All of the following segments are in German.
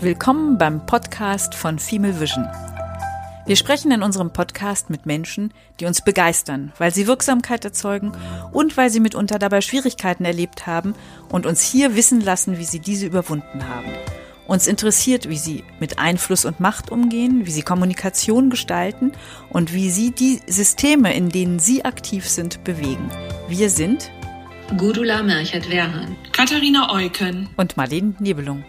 Willkommen beim Podcast von Female Vision. Wir sprechen in unserem Podcast mit Menschen, die uns begeistern, weil sie Wirksamkeit erzeugen und weil sie mitunter dabei Schwierigkeiten erlebt haben und uns hier wissen lassen, wie sie diese überwunden haben. Uns interessiert, wie sie mit Einfluss und Macht umgehen, wie sie Kommunikation gestalten und wie sie die Systeme, in denen sie aktiv sind, bewegen. Wir sind Gudula Merchert-Werhan, Katharina Eucken und Marlene Nebelung.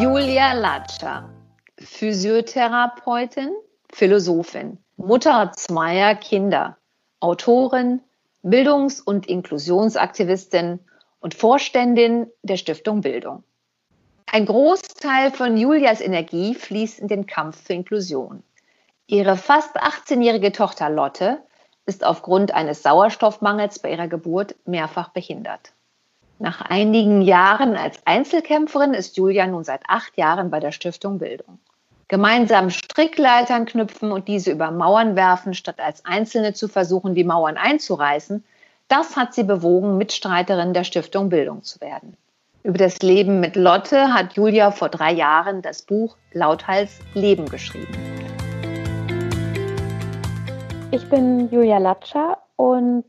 Julia Latscher, Physiotherapeutin, Philosophin, Mutter zweier Kinder, Autorin, Bildungs- und Inklusionsaktivistin und Vorständin der Stiftung Bildung. Ein Großteil von Julias Energie fließt in den Kampf für Inklusion. Ihre fast 18-jährige Tochter Lotte ist aufgrund eines Sauerstoffmangels bei ihrer Geburt mehrfach behindert. Nach einigen Jahren als Einzelkämpferin ist Julia nun seit acht Jahren bei der Stiftung Bildung. Gemeinsam Strickleitern knüpfen und diese über Mauern werfen, statt als Einzelne zu versuchen, die Mauern einzureißen, das hat sie bewogen, Mitstreiterin der Stiftung Bildung zu werden. Über das Leben mit Lotte hat Julia vor drei Jahren das Buch Lauthals Leben geschrieben. Ich bin Julia Latscher und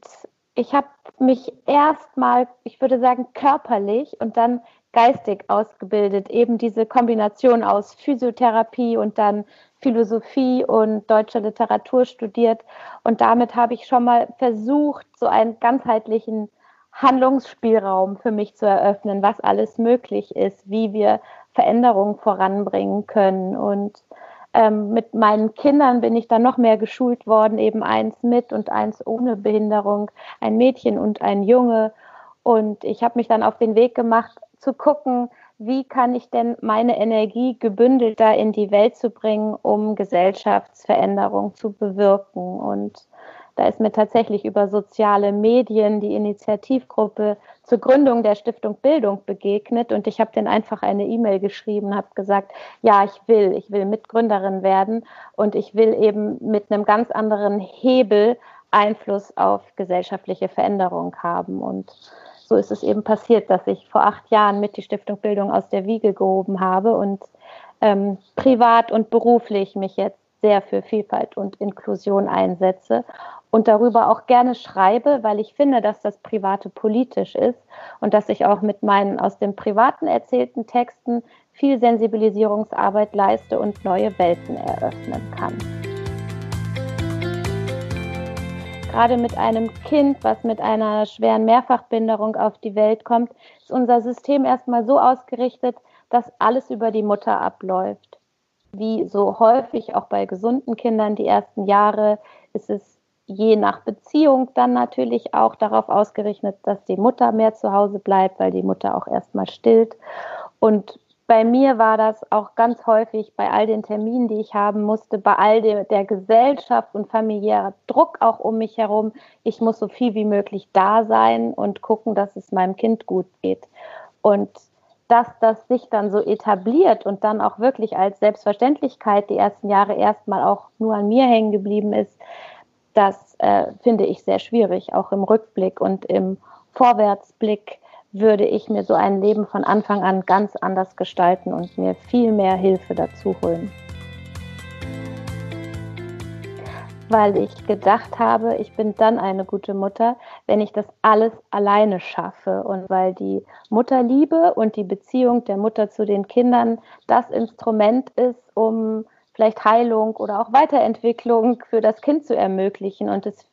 ich habe mich erstmal, ich würde sagen, körperlich und dann geistig ausgebildet. Eben diese Kombination aus Physiotherapie und dann Philosophie und deutsche Literatur studiert. Und damit habe ich schon mal versucht, so einen ganzheitlichen Handlungsspielraum für mich zu eröffnen, was alles möglich ist, wie wir Veränderungen voranbringen können. Und ähm, mit meinen Kindern bin ich dann noch mehr geschult worden, eben eins mit und eins ohne Behinderung, ein Mädchen und ein Junge. Und ich habe mich dann auf den Weg gemacht, zu gucken, wie kann ich denn meine Energie gebündelter in die Welt zu bringen, um Gesellschaftsveränderung zu bewirken. Und da ist mir tatsächlich über soziale Medien die Initiativgruppe zur Gründung der Stiftung Bildung begegnet. Und ich habe denen einfach eine E-Mail geschrieben, habe gesagt, ja, ich will, ich will Mitgründerin werden. Und ich will eben mit einem ganz anderen Hebel Einfluss auf gesellschaftliche Veränderung haben. Und so ist es eben passiert, dass ich vor acht Jahren mit die Stiftung Bildung aus der Wiege gehoben habe und ähm, privat und beruflich mich jetzt sehr für Vielfalt und Inklusion einsetze und darüber auch gerne schreibe, weil ich finde, dass das Private politisch ist und dass ich auch mit meinen aus dem Privaten erzählten Texten viel Sensibilisierungsarbeit leiste und neue Welten eröffnen kann. Gerade mit einem Kind, was mit einer schweren Mehrfachbehinderung auf die Welt kommt, ist unser System erstmal so ausgerichtet, dass alles über die Mutter abläuft. Wie so häufig auch bei gesunden Kindern die ersten Jahre ist es je nach Beziehung dann natürlich auch darauf ausgerichtet, dass die Mutter mehr zu Hause bleibt, weil die Mutter auch erstmal stillt. Und bei mir war das auch ganz häufig bei all den Terminen, die ich haben musste, bei all der, der Gesellschaft und familiärer Druck auch um mich herum. Ich muss so viel wie möglich da sein und gucken, dass es meinem Kind gut geht. Und dass das sich dann so etabliert und dann auch wirklich als Selbstverständlichkeit die ersten Jahre erstmal auch nur an mir hängen geblieben ist, das äh, finde ich sehr schwierig, auch im Rückblick und im Vorwärtsblick würde ich mir so ein Leben von Anfang an ganz anders gestalten und mir viel mehr Hilfe dazu holen. Weil ich gedacht habe, ich bin dann eine gute Mutter, wenn ich das alles alleine schaffe und weil die Mutterliebe und die Beziehung der Mutter zu den Kindern das Instrument ist, um vielleicht Heilung oder auch Weiterentwicklung für das Kind zu ermöglichen. Und es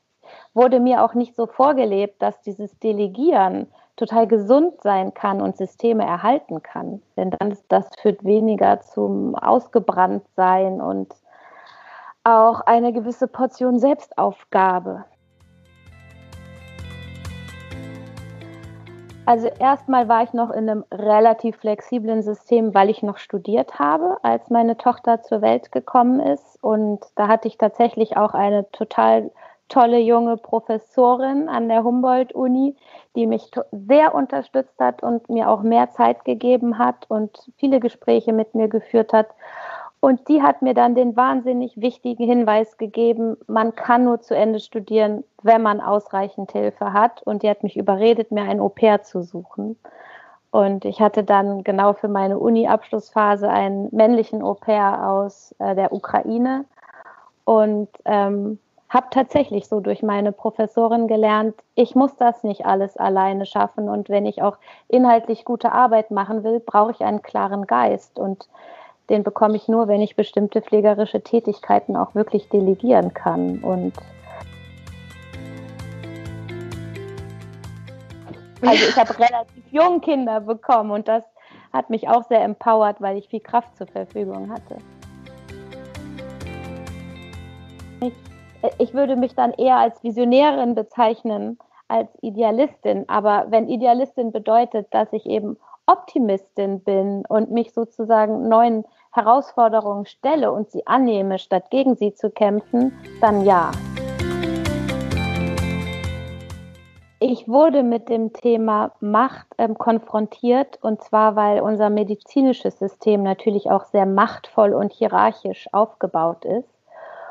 wurde mir auch nicht so vorgelebt, dass dieses Delegieren total gesund sein kann und Systeme erhalten kann. Denn dann das führt weniger zum Ausgebranntsein und auch eine gewisse Portion Selbstaufgabe. Also erstmal war ich noch in einem relativ flexiblen System, weil ich noch studiert habe, als meine Tochter zur Welt gekommen ist. Und da hatte ich tatsächlich auch eine total tolle junge Professorin an der Humboldt-Uni, die mich sehr unterstützt hat und mir auch mehr Zeit gegeben hat und viele Gespräche mit mir geführt hat. Und die hat mir dann den wahnsinnig wichtigen Hinweis gegeben, man kann nur zu Ende studieren, wenn man ausreichend Hilfe hat. Und die hat mich überredet, mir ein Au-pair zu suchen. Und ich hatte dann genau für meine Uni-Abschlussphase einen männlichen Au-pair aus äh, der Ukraine und ähm, habe tatsächlich so durch meine Professorin gelernt, ich muss das nicht alles alleine schaffen. Und wenn ich auch inhaltlich gute Arbeit machen will, brauche ich einen klaren Geist. Und den bekomme ich nur, wenn ich bestimmte pflegerische Tätigkeiten auch wirklich delegieren kann. Und also ich habe relativ jung Kinder bekommen und das hat mich auch sehr empowert, weil ich viel Kraft zur Verfügung hatte. Ich, ich würde mich dann eher als Visionärin bezeichnen als Idealistin. Aber wenn Idealistin bedeutet, dass ich eben Optimistin bin und mich sozusagen neuen Herausforderungen stelle und sie annehme, statt gegen sie zu kämpfen, dann ja. Ich wurde mit dem Thema Macht ähm, konfrontiert und zwar, weil unser medizinisches System natürlich auch sehr machtvoll und hierarchisch aufgebaut ist.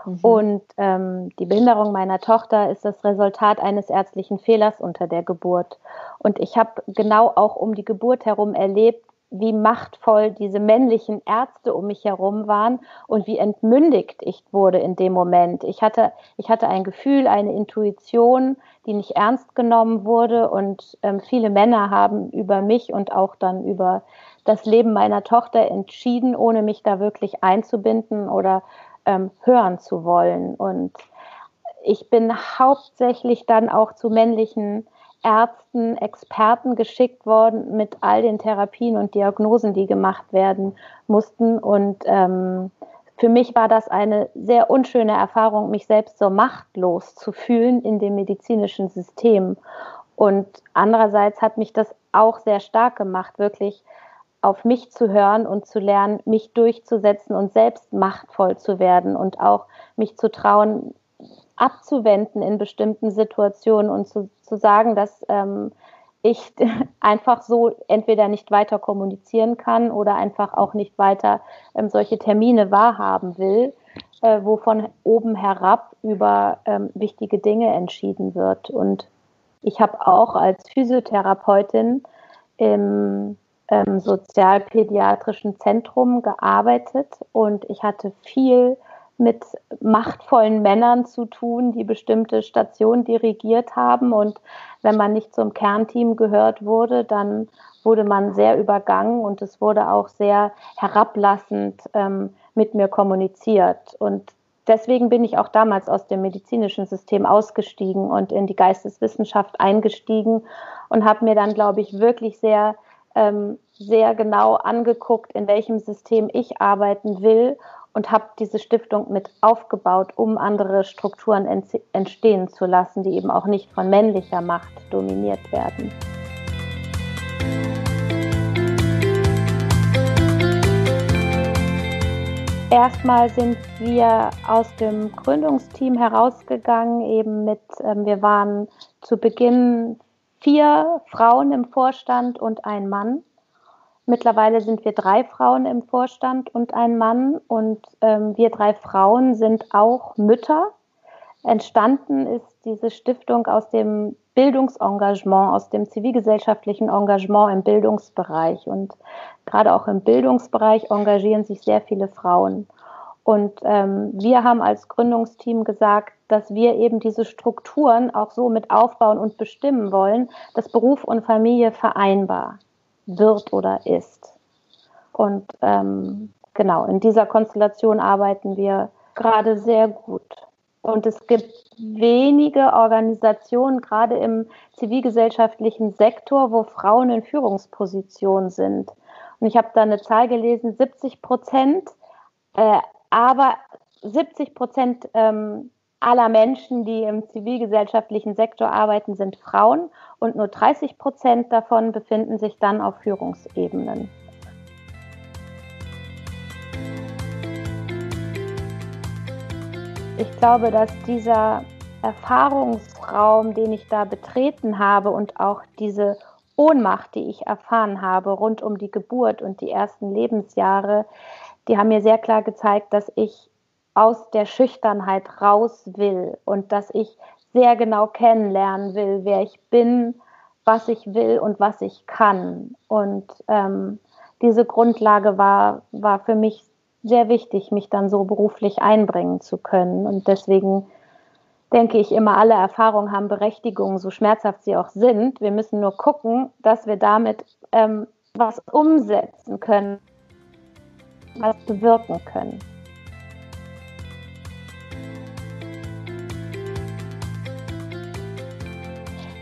Mhm. Und ähm, die Behinderung meiner Tochter ist das Resultat eines ärztlichen Fehlers unter der Geburt. Und ich habe genau auch um die Geburt herum erlebt, wie machtvoll diese männlichen Ärzte um mich herum waren und wie entmündigt ich wurde in dem Moment. Ich hatte, ich hatte ein Gefühl, eine Intuition, die nicht ernst genommen wurde und ähm, viele Männer haben über mich und auch dann über das Leben meiner Tochter entschieden, ohne mich da wirklich einzubinden oder ähm, hören zu wollen. Und ich bin hauptsächlich dann auch zu männlichen Ärzten, Experten geschickt worden mit all den Therapien und Diagnosen, die gemacht werden mussten. Und ähm, für mich war das eine sehr unschöne Erfahrung, mich selbst so machtlos zu fühlen in dem medizinischen System. Und andererseits hat mich das auch sehr stark gemacht, wirklich auf mich zu hören und zu lernen, mich durchzusetzen und selbst machtvoll zu werden und auch mich zu trauen, abzuwenden in bestimmten Situationen und zu, zu sagen, dass ähm, ich einfach so entweder nicht weiter kommunizieren kann oder einfach auch nicht weiter ähm, solche Termine wahrhaben will, äh, wo von oben herab über ähm, wichtige Dinge entschieden wird. Und ich habe auch als Physiotherapeutin im ähm, sozialpädiatrischen Zentrum gearbeitet und ich hatte viel mit machtvollen Männern zu tun, die bestimmte Stationen dirigiert haben. Und wenn man nicht zum Kernteam gehört wurde, dann wurde man sehr übergangen und es wurde auch sehr herablassend ähm, mit mir kommuniziert. Und deswegen bin ich auch damals aus dem medizinischen System ausgestiegen und in die Geisteswissenschaft eingestiegen und habe mir dann, glaube ich, wirklich sehr ähm, sehr genau angeguckt, in welchem System ich arbeiten will und habe diese Stiftung mit aufgebaut, um andere Strukturen entstehen zu lassen, die eben auch nicht von männlicher Macht dominiert werden. Erstmal sind wir aus dem Gründungsteam herausgegangen, eben mit, ähm, wir waren zu Beginn vier Frauen im Vorstand und ein Mann. Mittlerweile sind wir drei Frauen im Vorstand und ein Mann. Und ähm, wir drei Frauen sind auch Mütter. Entstanden ist diese Stiftung aus dem Bildungsengagement, aus dem zivilgesellschaftlichen Engagement im Bildungsbereich. Und gerade auch im Bildungsbereich engagieren sich sehr viele Frauen. Und ähm, wir haben als Gründungsteam gesagt, dass wir eben diese Strukturen auch so mit aufbauen und bestimmen wollen, dass Beruf und Familie vereinbar wird oder ist. Und ähm, genau, in dieser Konstellation arbeiten wir gerade sehr gut. Und es gibt wenige Organisationen, gerade im zivilgesellschaftlichen Sektor, wo Frauen in Führungspositionen sind. Und ich habe da eine Zahl gelesen, 70 Prozent äh, aber 70 Prozent ähm, aller Menschen, die im zivilgesellschaftlichen Sektor arbeiten, sind Frauen und nur 30 Prozent davon befinden sich dann auf Führungsebenen. Ich glaube, dass dieser Erfahrungsraum, den ich da betreten habe und auch diese Ohnmacht, die ich erfahren habe rund um die Geburt und die ersten Lebensjahre, die haben mir sehr klar gezeigt, dass ich aus der Schüchternheit raus will und dass ich sehr genau kennenlernen will, wer ich bin, was ich will und was ich kann. Und ähm, diese Grundlage war, war für mich sehr wichtig, mich dann so beruflich einbringen zu können. Und deswegen denke ich immer, alle Erfahrungen haben Berechtigung, so schmerzhaft sie auch sind. Wir müssen nur gucken, dass wir damit ähm, was umsetzen können, was bewirken können.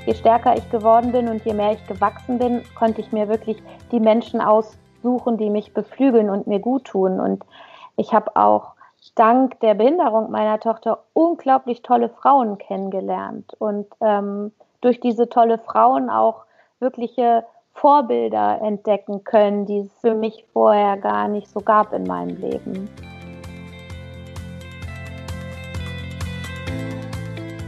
Je stärker ich geworden bin und je mehr ich gewachsen bin, konnte ich mir wirklich die Menschen aussuchen, die mich beflügeln und mir gut tun. Und ich habe auch dank der Behinderung meiner Tochter unglaublich tolle Frauen kennengelernt und ähm, durch diese tolle Frauen auch wirkliche Vorbilder entdecken können, die es für mich vorher gar nicht so gab in meinem Leben.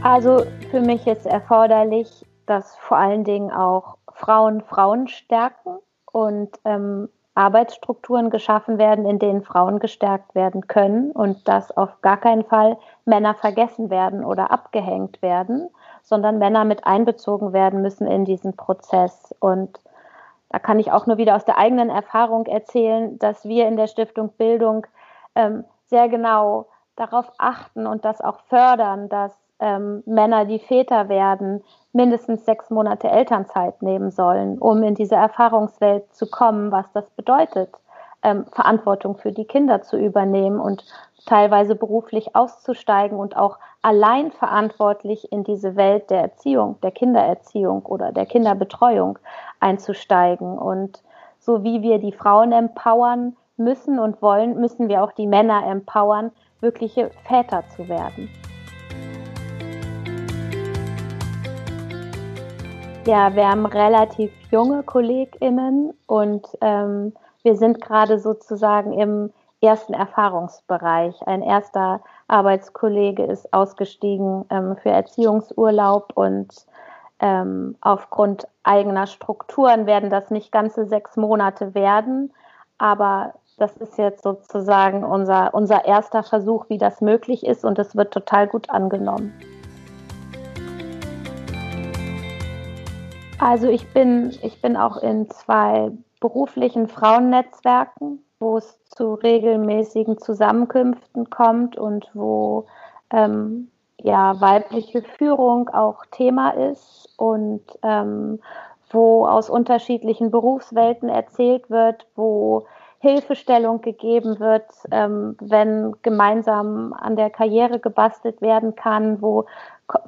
Also für mich ist erforderlich, dass vor allen Dingen auch Frauen Frauen stärken und ähm, Arbeitsstrukturen geschaffen werden, in denen Frauen gestärkt werden können und dass auf gar keinen Fall Männer vergessen werden oder abgehängt werden, sondern Männer mit einbezogen werden müssen in diesen Prozess. Und da kann ich auch nur wieder aus der eigenen Erfahrung erzählen, dass wir in der Stiftung Bildung ähm, sehr genau darauf achten und das auch fördern, dass ähm, Männer, die Väter werden, mindestens sechs Monate Elternzeit nehmen sollen, um in diese Erfahrungswelt zu kommen, was das bedeutet, ähm, Verantwortung für die Kinder zu übernehmen und teilweise beruflich auszusteigen und auch allein verantwortlich in diese Welt der Erziehung, der Kindererziehung oder der Kinderbetreuung einzusteigen. Und so wie wir die Frauen empowern müssen und wollen, müssen wir auch die Männer empowern, wirkliche Väter zu werden. Ja, wir haben relativ junge KollegInnen und ähm, wir sind gerade sozusagen im ersten Erfahrungsbereich. Ein erster Arbeitskollege ist ausgestiegen ähm, für Erziehungsurlaub und ähm, aufgrund eigener Strukturen werden das nicht ganze sechs Monate werden, aber das ist jetzt sozusagen unser, unser erster Versuch, wie das möglich ist und es wird total gut angenommen. Also ich bin, ich bin auch in zwei beruflichen Frauennetzwerken, wo es zu regelmäßigen Zusammenkünften kommt und wo ähm, ja, weibliche Führung auch Thema ist und ähm, wo aus unterschiedlichen Berufswelten erzählt wird, wo Hilfestellung gegeben wird, ähm, wenn gemeinsam an der Karriere gebastelt werden kann, wo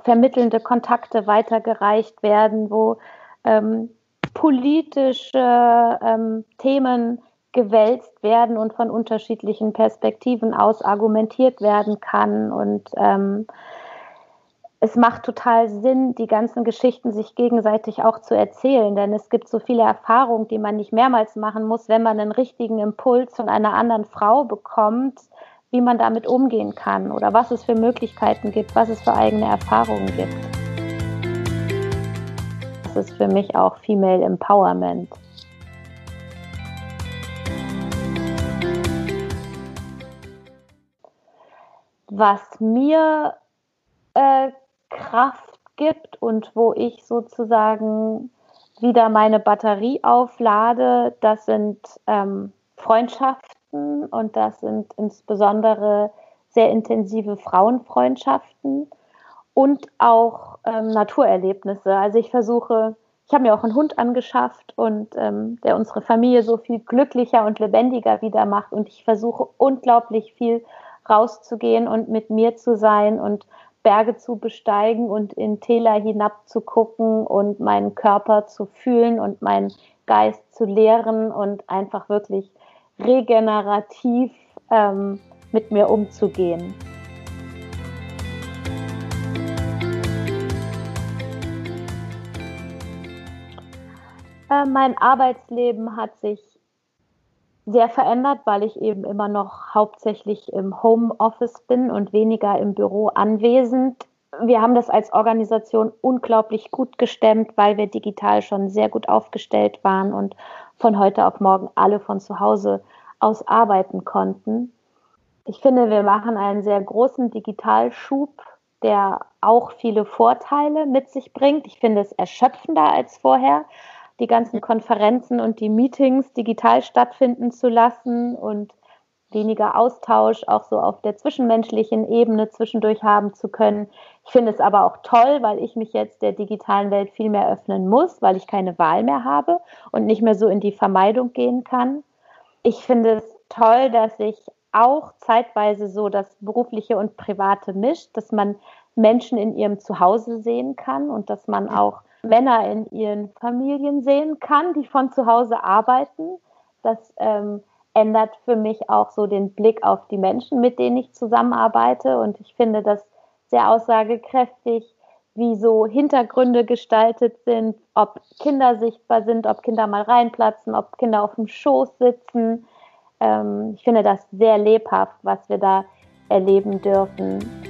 vermittelnde Kontakte weitergereicht werden, wo ähm, politische ähm, Themen gewälzt werden und von unterschiedlichen Perspektiven aus argumentiert werden kann. Und ähm, es macht total Sinn, die ganzen Geschichten sich gegenseitig auch zu erzählen, denn es gibt so viele Erfahrungen, die man nicht mehrmals machen muss, wenn man einen richtigen Impuls von einer anderen Frau bekommt, wie man damit umgehen kann oder was es für Möglichkeiten gibt, was es für eigene Erfahrungen gibt ist für mich auch Female Empowerment. Was mir äh, Kraft gibt und wo ich sozusagen wieder meine Batterie auflade, das sind ähm, Freundschaften und das sind insbesondere sehr intensive Frauenfreundschaften und auch ähm, Naturerlebnisse. Also ich versuche, ich habe mir auch einen Hund angeschafft und ähm, der unsere Familie so viel glücklicher und lebendiger wieder macht. Und ich versuche unglaublich viel rauszugehen und mit mir zu sein und Berge zu besteigen und in Täler hinab zu gucken und meinen Körper zu fühlen und meinen Geist zu lehren und einfach wirklich regenerativ ähm, mit mir umzugehen. Äh, mein Arbeitsleben hat sich sehr verändert, weil ich eben immer noch hauptsächlich im Homeoffice bin und weniger im Büro anwesend. wir haben das als Organisation unglaublich gut gestemmt, weil wir digital schon sehr gut aufgestellt waren und von heute auf morgen alle von zu Hause aus arbeiten konnten. Ich finde, wir machen einen sehr großen Digitalschub, der auch viele Vorteile mit sich bringt. Ich finde es erschöpfender als vorher, die ganzen Konferenzen und die Meetings digital stattfinden zu lassen und weniger Austausch auch so auf der zwischenmenschlichen Ebene zwischendurch haben zu können. Ich finde es aber auch toll, weil ich mich jetzt der digitalen Welt viel mehr öffnen muss, weil ich keine Wahl mehr habe und nicht mehr so in die Vermeidung gehen kann. Ich finde es toll, dass sich auch zeitweise so das berufliche und private mischt, dass man Menschen in ihrem Zuhause sehen kann und dass man auch Männer in ihren Familien sehen kann, die von zu Hause arbeiten. Das ähm, ändert für mich auch so den Blick auf die Menschen, mit denen ich zusammenarbeite. Und ich finde das sehr aussagekräftig, wie so Hintergründe gestaltet sind, ob Kinder sichtbar sind, ob Kinder mal reinplatzen, ob Kinder auf dem Schoß sitzen. Ähm, ich finde das sehr lebhaft, was wir da erleben dürfen.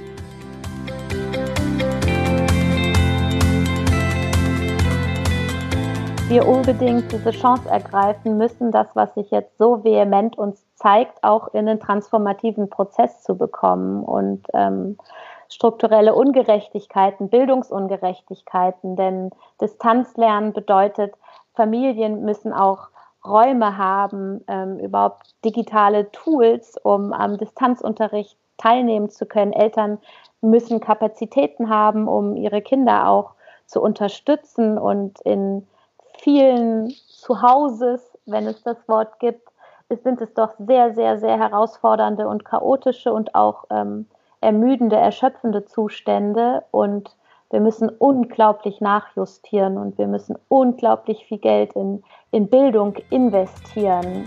Wir unbedingt diese Chance ergreifen müssen, das, was sich jetzt so vehement uns zeigt, auch in einen transformativen Prozess zu bekommen und ähm, strukturelle Ungerechtigkeiten, Bildungsungerechtigkeiten, denn Distanzlernen bedeutet, Familien müssen auch Räume haben, ähm, überhaupt digitale Tools, um am Distanzunterricht teilnehmen zu können. Eltern müssen Kapazitäten haben, um ihre Kinder auch zu unterstützen und in vielen Zuhauses, wenn es das Wort gibt, sind es doch sehr, sehr, sehr herausfordernde und chaotische und auch ähm, ermüdende, erschöpfende Zustände. Und wir müssen unglaublich nachjustieren und wir müssen unglaublich viel Geld in, in Bildung investieren.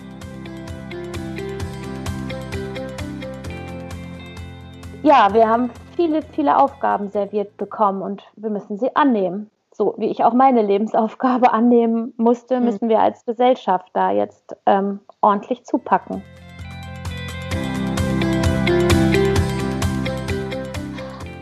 Ja, wir haben viele, viele Aufgaben serviert bekommen und wir müssen sie annehmen so wie ich auch meine Lebensaufgabe annehmen musste, hm. müssen wir als Gesellschaft da jetzt ähm, ordentlich zupacken.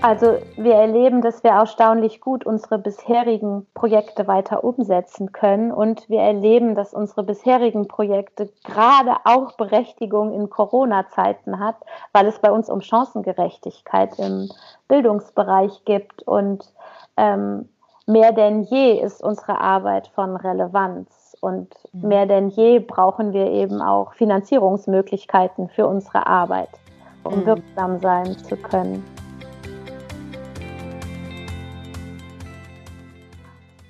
Also wir erleben, dass wir erstaunlich gut unsere bisherigen Projekte weiter umsetzen können und wir erleben, dass unsere bisherigen Projekte gerade auch Berechtigung in Corona-Zeiten hat, weil es bei uns um Chancengerechtigkeit im Bildungsbereich gibt und ähm, mehr denn je ist unsere Arbeit von Relevanz und mhm. mehr denn je brauchen wir eben auch Finanzierungsmöglichkeiten für unsere Arbeit, um mhm. wirksam sein zu können.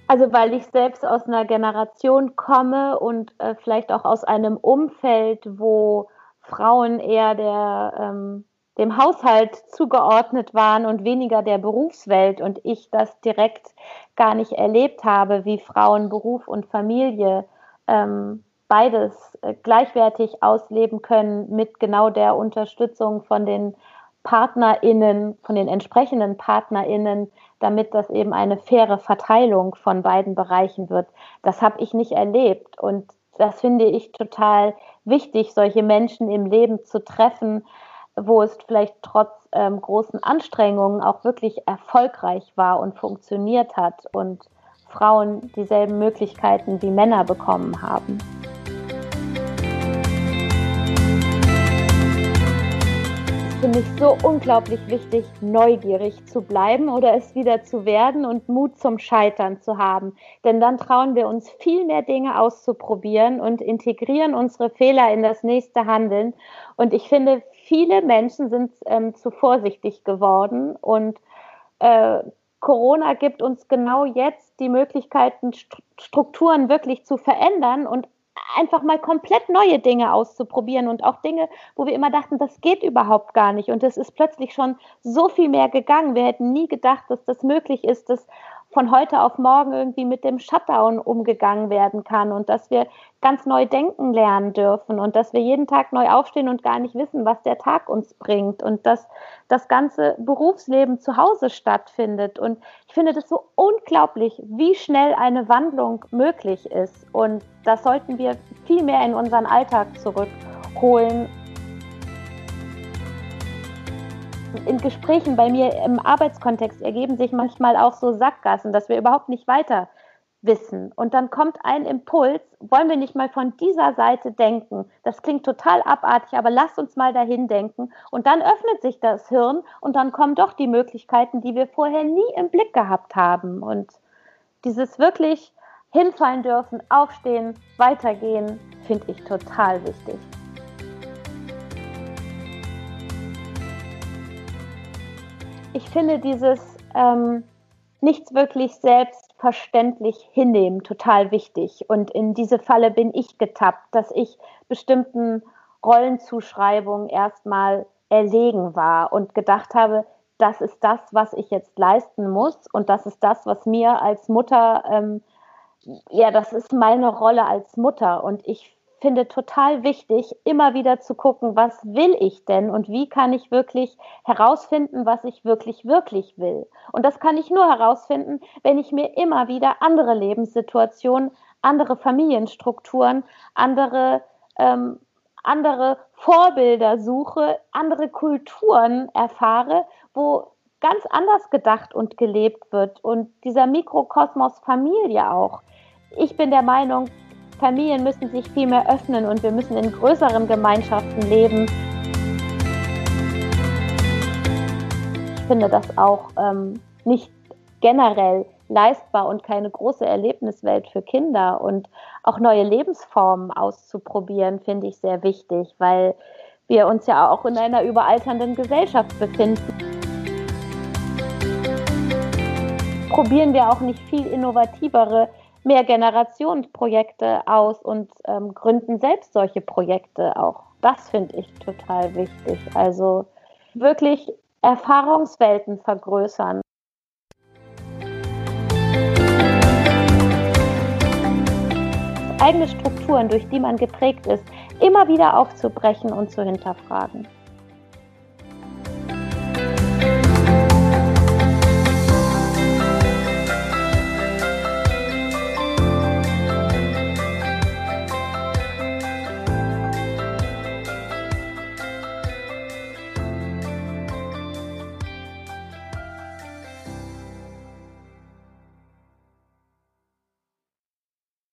Also weil ich selbst aus einer Generation komme und äh, vielleicht auch aus einem Umfeld, wo Frauen eher der ähm, dem Haushalt zugeordnet waren und weniger der Berufswelt und ich das direkt gar nicht erlebt habe, wie Frauen Beruf und Familie ähm, beides äh, gleichwertig ausleben können mit genau der Unterstützung von den PartnerInnen, von den entsprechenden PartnerInnen, damit das eben eine faire Verteilung von beiden Bereichen wird. Das habe ich nicht erlebt und das finde ich total wichtig, solche Menschen im Leben zu treffen, wo es vielleicht trotz ähm, großen Anstrengungen auch wirklich erfolgreich war und funktioniert hat und Frauen dieselben Möglichkeiten wie Männer bekommen haben. finde ich so unglaublich wichtig, neugierig zu bleiben oder es wieder zu werden und Mut zum Scheitern zu haben. Denn dann trauen wir uns viel mehr Dinge auszuprobieren und integrieren unsere Fehler in das nächste Handeln. Und ich finde, viele Menschen sind ähm, zu vorsichtig geworden und äh, Corona gibt uns genau jetzt die Möglichkeiten, Strukturen wirklich zu verändern und einfach mal komplett neue Dinge auszuprobieren und auch Dinge, wo wir immer dachten, das geht überhaupt gar nicht. Und es ist plötzlich schon so viel mehr gegangen. Wir hätten nie gedacht, dass das möglich ist, dass von heute auf morgen irgendwie mit dem Shutdown umgegangen werden kann und dass wir ganz neu denken lernen dürfen und dass wir jeden Tag neu aufstehen und gar nicht wissen, was der Tag uns bringt und dass das ganze Berufsleben zu Hause stattfindet. Und ich finde das so unglaublich, wie schnell eine Wandlung möglich ist. Und das sollten wir viel mehr in unseren Alltag zurückholen in Gesprächen bei mir im Arbeitskontext ergeben sich manchmal auch so Sackgassen, dass wir überhaupt nicht weiter wissen. Und dann kommt ein Impuls, wollen wir nicht mal von dieser Seite denken? Das klingt total abartig, aber lasst uns mal dahin denken. Und dann öffnet sich das Hirn und dann kommen doch die Möglichkeiten, die wir vorher nie im Blick gehabt haben. Und dieses wirklich hinfallen dürfen, aufstehen, weitergehen, finde ich total wichtig. Ich finde dieses ähm, nichts wirklich selbstverständlich hinnehmen total wichtig. Und in diese Falle bin ich getappt, dass ich bestimmten Rollenzuschreibungen erstmal erlegen war und gedacht habe, das ist das, was ich jetzt leisten muss und das ist das, was mir als Mutter, ähm, ja, das ist meine Rolle als Mutter und ich finde total wichtig, immer wieder zu gucken, was will ich denn und wie kann ich wirklich herausfinden, was ich wirklich, wirklich will. Und das kann ich nur herausfinden, wenn ich mir immer wieder andere Lebenssituationen, andere Familienstrukturen, andere, ähm, andere Vorbilder suche, andere Kulturen erfahre, wo ganz anders gedacht und gelebt wird und dieser Mikrokosmos Familie auch. Ich bin der Meinung, Familien müssen sich viel mehr öffnen und wir müssen in größeren Gemeinschaften leben. Ich finde das auch ähm, nicht generell leistbar und keine große Erlebniswelt für Kinder. Und auch neue Lebensformen auszuprobieren, finde ich sehr wichtig, weil wir uns ja auch in einer überalternden Gesellschaft befinden. Probieren wir auch nicht viel innovativere Mehrgenerationsprojekte aus und ähm, gründen selbst solche Projekte auch. Das finde ich total wichtig. Also wirklich Erfahrungswelten vergrößern. Eigene Strukturen, durch die man geprägt ist, immer wieder aufzubrechen und zu hinterfragen.